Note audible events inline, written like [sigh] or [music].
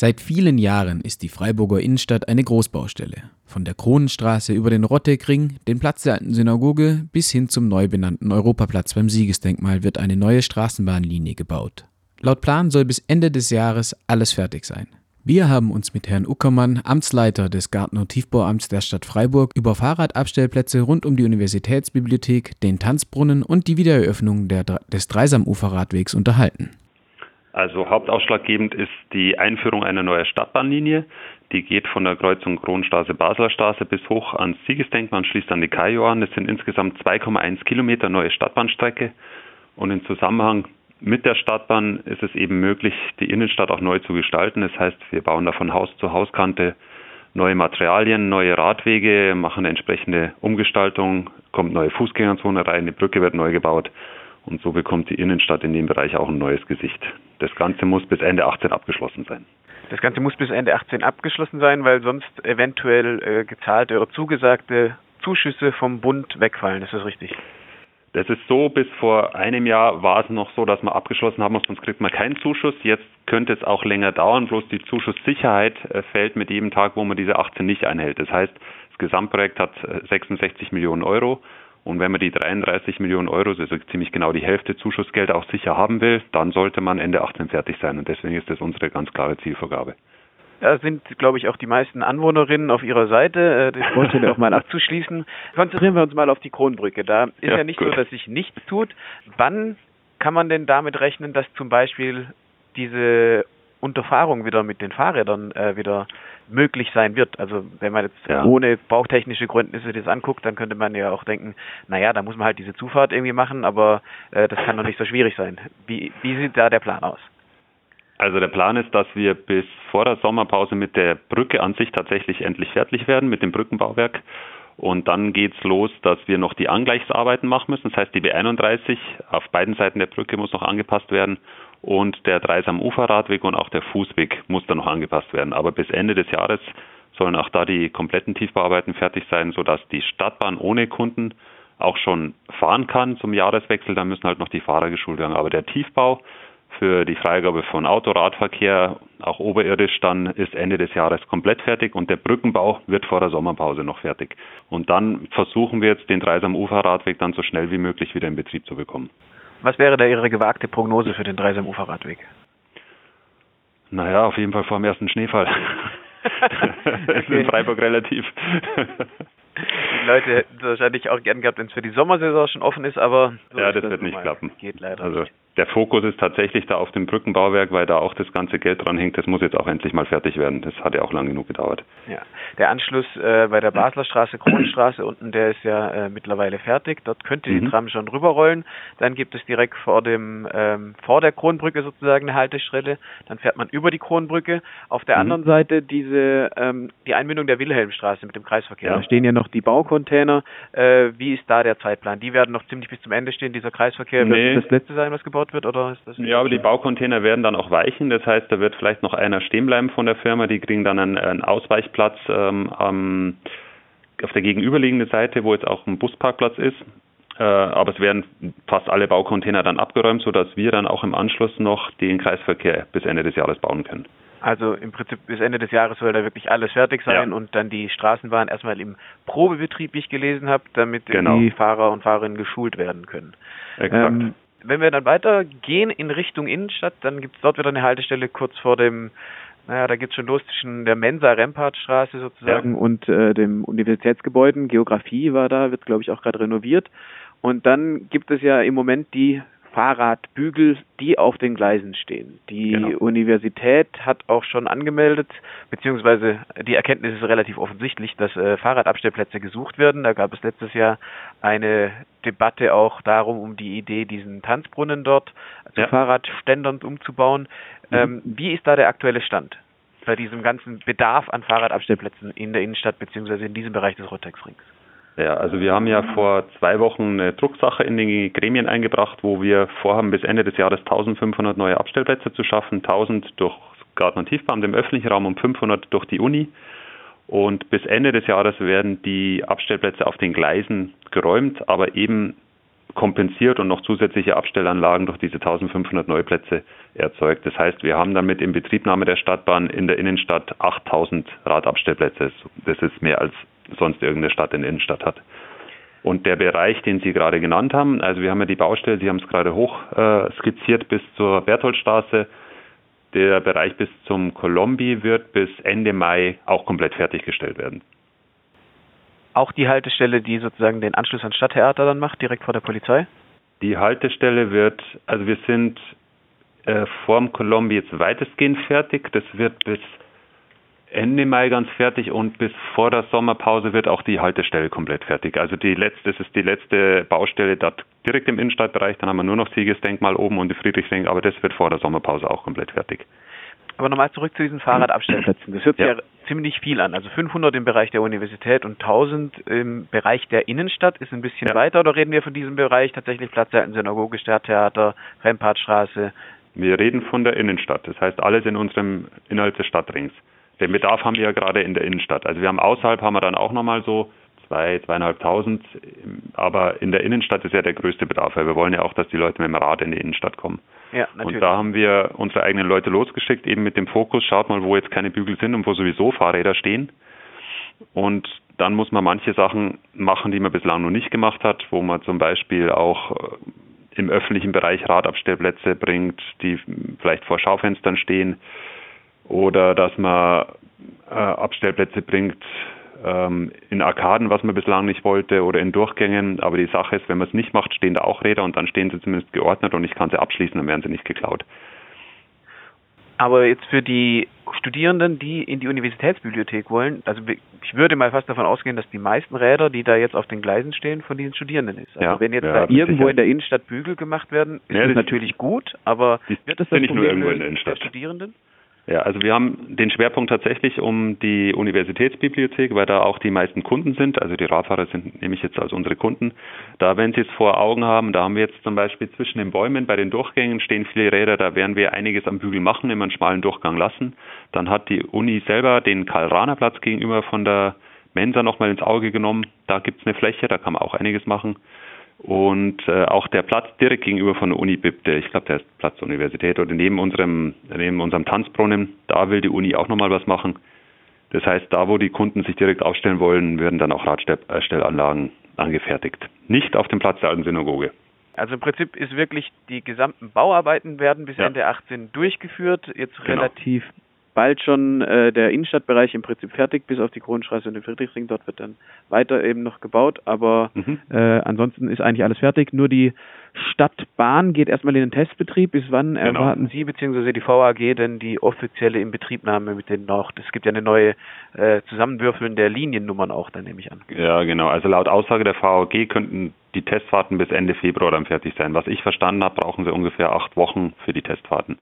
Seit vielen Jahren ist die Freiburger Innenstadt eine Großbaustelle. Von der Kronenstraße über den Rottekring, den Platz der alten Synagoge bis hin zum neu benannten Europaplatz beim Siegesdenkmal wird eine neue Straßenbahnlinie gebaut. Laut Plan soll bis Ende des Jahres alles fertig sein. Wir haben uns mit Herrn Uckermann, Amtsleiter des Garten- und Tiefbauamts der Stadt Freiburg, über Fahrradabstellplätze rund um die Universitätsbibliothek, den Tanzbrunnen und die Wiedereröffnung der, des Dreisamuferradwegs unterhalten. Also hauptausschlaggebend ist die Einführung einer neuen Stadtbahnlinie. Die geht von der Kreuzung Kronstraße Basler Straße bis hoch ans Siegesdenkmal und schließt an die Kajo an. Das sind insgesamt 2,1 Kilometer neue Stadtbahnstrecke. Und im Zusammenhang mit der Stadtbahn ist es eben möglich, die Innenstadt auch neu zu gestalten. Das heißt, wir bauen da von Haus zu Hauskante neue Materialien, neue Radwege, machen entsprechende Umgestaltung, kommt neue Fußgängerzone rein, die Brücke wird neu gebaut. Und so bekommt die Innenstadt in dem Bereich auch ein neues Gesicht. Das Ganze muss bis Ende 18 abgeschlossen sein. Das Ganze muss bis Ende 18 abgeschlossen sein, weil sonst eventuell äh, gezahlte oder zugesagte Zuschüsse vom Bund wegfallen. Ist das richtig? Das ist so, bis vor einem Jahr war es noch so, dass wir abgeschlossen haben, sonst kriegt man keinen Zuschuss. Jetzt könnte es auch länger dauern, bloß die Zuschusssicherheit äh, fällt mit jedem Tag, wo man diese 18 nicht einhält. Das heißt, das Gesamtprojekt hat 66 äh, Millionen Euro und wenn man die 33 Millionen Euro, also ziemlich genau die Hälfte Zuschussgeld auch sicher haben will, dann sollte man Ende 18 fertig sein. Und deswegen ist das unsere ganz klare Zielvorgabe. Da sind, glaube ich, auch die meisten Anwohnerinnen auf ihrer Seite. Äh, das wollte ich auch mal abzuschließen. Konzentrieren wir uns mal auf die Kronbrücke. Da ist ja, ja nicht gut. so, dass sich nichts tut. Wann kann man denn damit rechnen, dass zum Beispiel diese Unterfahrung wieder mit den Fahrrädern äh, wieder möglich sein wird. Also wenn man jetzt ja. ohne bautechnische Gründnisse das anguckt, dann könnte man ja auch denken, naja, da muss man halt diese Zufahrt irgendwie machen, aber äh, das kann doch nicht so schwierig sein. Wie, wie sieht da der Plan aus? Also der Plan ist, dass wir bis vor der Sommerpause mit der Brücke an sich tatsächlich endlich fertig werden, mit dem Brückenbauwerk. Und dann geht's los, dass wir noch die Angleichsarbeiten machen müssen. Das heißt, die B31 auf beiden Seiten der Brücke muss noch angepasst werden und der Dreisam Uferradweg und auch der Fußweg muss dann noch angepasst werden. Aber bis Ende des Jahres sollen auch da die kompletten Tiefbauarbeiten fertig sein, sodass die Stadtbahn ohne Kunden auch schon fahren kann zum Jahreswechsel. Da müssen halt noch die Fahrer geschult werden. Aber der Tiefbau für die Freigabe von Autoradverkehr, auch oberirdisch, dann ist Ende des Jahres komplett fertig und der Brückenbau wird vor der Sommerpause noch fertig. Und dann versuchen wir jetzt den Dreisam Uferradweg dann so schnell wie möglich wieder in Betrieb zu bekommen. Was wäre da Ihre gewagte Prognose für den Dreisam Uferradweg? Naja, auf jeden Fall vor dem ersten Schneefall. [laughs] das ist in Freiburg relativ. Die Leute hätten es wahrscheinlich auch gern gehabt, wenn es für die Sommersaison schon offen ist, aber so ja, das, wird nicht klappen. Geht leider also, nicht der Fokus ist tatsächlich da auf dem Brückenbauwerk, weil da auch das ganze Geld dran hängt. Das muss jetzt auch endlich mal fertig werden. Das hat ja auch lang genug gedauert. Ja, der Anschluss äh, bei der Basler Straße, Kronstraße unten, der ist ja äh, mittlerweile fertig. Dort könnte die mhm. Tram schon rüberrollen. Dann gibt es direkt vor dem ähm, vor der Kronbrücke sozusagen eine Haltestelle. Dann fährt man über die Kronbrücke. Auf der mhm. anderen Seite diese ähm, die Einbindung der Wilhelmstraße mit dem Kreisverkehr. Ja. Da stehen ja noch die Baucontainer. Äh, wie ist da der Zeitplan? Die werden noch ziemlich bis zum Ende stehen. Dieser Kreisverkehr nee. wird das letzte sein, was gebaut gebaut wird oder ist das? Ja, aber die Baucontainer werden dann auch weichen. Das heißt, da wird vielleicht noch einer stehen bleiben von der Firma. Die kriegen dann einen, einen Ausweichplatz ähm, am, auf der gegenüberliegenden Seite, wo jetzt auch ein Busparkplatz ist. Äh, aber es werden fast alle Baucontainer dann abgeräumt, sodass wir dann auch im Anschluss noch den Kreisverkehr bis Ende des Jahres bauen können. Also im Prinzip bis Ende des Jahres soll da wirklich alles fertig sein ja. und dann die Straßenbahn erstmal im Probebetrieb, wie ich gelesen habe, damit genau. die Fahrer und Fahrerinnen geschult werden können. Exakt. Ähm, wenn wir dann weitergehen in Richtung Innenstadt, dann gibt es dort wieder eine Haltestelle kurz vor dem, naja, da geht's schon los zwischen der Mensa Rempartstraße sozusagen ja. und äh, dem Universitätsgebäuden. Geografie war da, wird glaube ich auch gerade renoviert. Und dann gibt es ja im Moment die Fahrradbügel, die auf den Gleisen stehen. Die genau. Universität hat auch schon angemeldet, beziehungsweise die Erkenntnis ist relativ offensichtlich, dass äh, Fahrradabstellplätze gesucht werden. Da gab es letztes Jahr eine Debatte auch darum, um die Idee, diesen Tanzbrunnen dort zu ja. Fahrradständern umzubauen. Mhm. Ähm, wie ist da der aktuelle Stand bei diesem ganzen Bedarf an Fahrradabstellplätzen in der Innenstadt beziehungsweise in diesem Bereich des Rottex-Rings? Ja, also wir haben ja vor zwei Wochen eine Drucksache in die Gremien eingebracht, wo wir vorhaben, bis Ende des Jahres 1500 neue Abstellplätze zu schaffen, 1000 durch Garten- und Tiefbahn im öffentlichen Raum und 500 durch die Uni. Und bis Ende des Jahres werden die Abstellplätze auf den Gleisen geräumt, aber eben kompensiert und noch zusätzliche Abstellanlagen durch diese 1500 Neuplätze erzeugt. Das heißt, wir haben damit in Betriebnahme der Stadtbahn in der Innenstadt 8000 Radabstellplätze. Das ist mehr als sonst irgendeine Stadt in der Innenstadt hat. Und der Bereich, den Sie gerade genannt haben, also wir haben ja die Baustelle, Sie haben es gerade hoch äh, skizziert bis zur Bertholdstraße. Der Bereich bis zum Kolombi wird bis Ende Mai auch komplett fertiggestellt werden. Auch die Haltestelle, die sozusagen den Anschluss ans Stadttheater dann macht, direkt vor der Polizei? Die Haltestelle wird, also wir sind äh, vorm Kolombi jetzt weitestgehend fertig. Das wird bis Ende Mai ganz fertig und bis vor der Sommerpause wird auch die Haltestelle komplett fertig. Also die letzte, das ist die letzte Baustelle dort direkt im Innenstadtbereich. Dann haben wir nur noch Siegesdenkmal oben und die Friedrichsring, aber das wird vor der Sommerpause auch komplett fertig. Aber nochmal zurück zu diesen Fahrradabstellplätzen. Das hört sich ja. ja ziemlich viel an. Also 500 im Bereich der Universität und 1000 im Bereich der Innenstadt ist ein bisschen ja. weiter. Oder reden wir von diesem Bereich tatsächlich Platzseiten, Synagoge, Stadttheater, Rempartstraße? Wir reden von der Innenstadt. Das heißt alles in unserem innerhalb des Stadtrings den Bedarf haben wir ja gerade in der Innenstadt. Also wir haben außerhalb haben wir dann auch nochmal so zwei, zweieinhalbtausend, aber in der Innenstadt ist ja der größte Bedarf, weil wir wollen ja auch, dass die Leute mit dem Rad in die Innenstadt kommen. Ja, natürlich. Und da haben wir unsere eigenen Leute losgeschickt, eben mit dem Fokus, schaut mal, wo jetzt keine Bügel sind und wo sowieso Fahrräder stehen. Und dann muss man manche Sachen machen, die man bislang noch nicht gemacht hat, wo man zum Beispiel auch äh, im öffentlichen Bereich Radabstellplätze bringt, die vielleicht vor Schaufenstern stehen oder dass man äh, Abstellplätze bringt ähm, in Arkaden, was man bislang nicht wollte, oder in Durchgängen. Aber die Sache ist, wenn man es nicht macht, stehen da auch Räder und dann stehen sie zumindest geordnet und ich kann sie abschließen, dann werden sie nicht geklaut. Aber jetzt für die Studierenden, die in die Universitätsbibliothek wollen, also ich würde mal fast davon ausgehen, dass die meisten Räder, die da jetzt auf den Gleisen stehen, von diesen Studierenden ist. Also ja, wenn jetzt ja, da irgendwo sicher. in der Innenstadt Bügel gemacht werden, ist ja, das natürlich gut, aber wird das, das nicht nur irgendwo in der Innenstadt. der Studierenden? Ja, also wir haben den Schwerpunkt tatsächlich um die Universitätsbibliothek, weil da auch die meisten Kunden sind. Also die Radfahrer sind nämlich jetzt als unsere Kunden. Da, wenn Sie es vor Augen haben, da haben wir jetzt zum Beispiel zwischen den Bäumen bei den Durchgängen stehen viele Räder, da werden wir einiges am Bügel machen, immer einen schmalen Durchgang lassen. Dann hat die Uni selber den Karl-Rahner-Platz gegenüber von der Mensa nochmal ins Auge genommen. Da gibt's eine Fläche, da kann man auch einiges machen. Und äh, auch der Platz direkt gegenüber von der Uni BIP, der, ich glaube, der ist Platz der Universität oder neben unserem, neben unserem Tanzbrunnen, da will die Uni auch nochmal was machen. Das heißt, da wo die Kunden sich direkt aufstellen wollen, werden dann auch Radstellanlagen angefertigt. Nicht auf dem Platz der alten Synagoge. Also im Prinzip ist wirklich die gesamten Bauarbeiten werden bis ja. Ende 18 durchgeführt, jetzt genau. relativ bald schon äh, der Innenstadtbereich im Prinzip fertig, bis auf die Kronenstraße und den Friedrichsring. Dort wird dann weiter eben noch gebaut, aber mhm. äh, ansonsten ist eigentlich alles fertig. Nur die Stadtbahn geht erstmal in den Testbetrieb. Bis wann genau. erwarten Sie bzw. die VAG denn die offizielle Inbetriebnahme mit den noch? Es gibt ja eine neue äh, Zusammenwürfeln der Liniennummern auch, dann nehme ich an. Ja, genau. Also laut Aussage der VAG könnten die Testfahrten bis Ende Februar dann fertig sein. Was ich verstanden habe, brauchen sie ungefähr acht Wochen für die Testfahrten.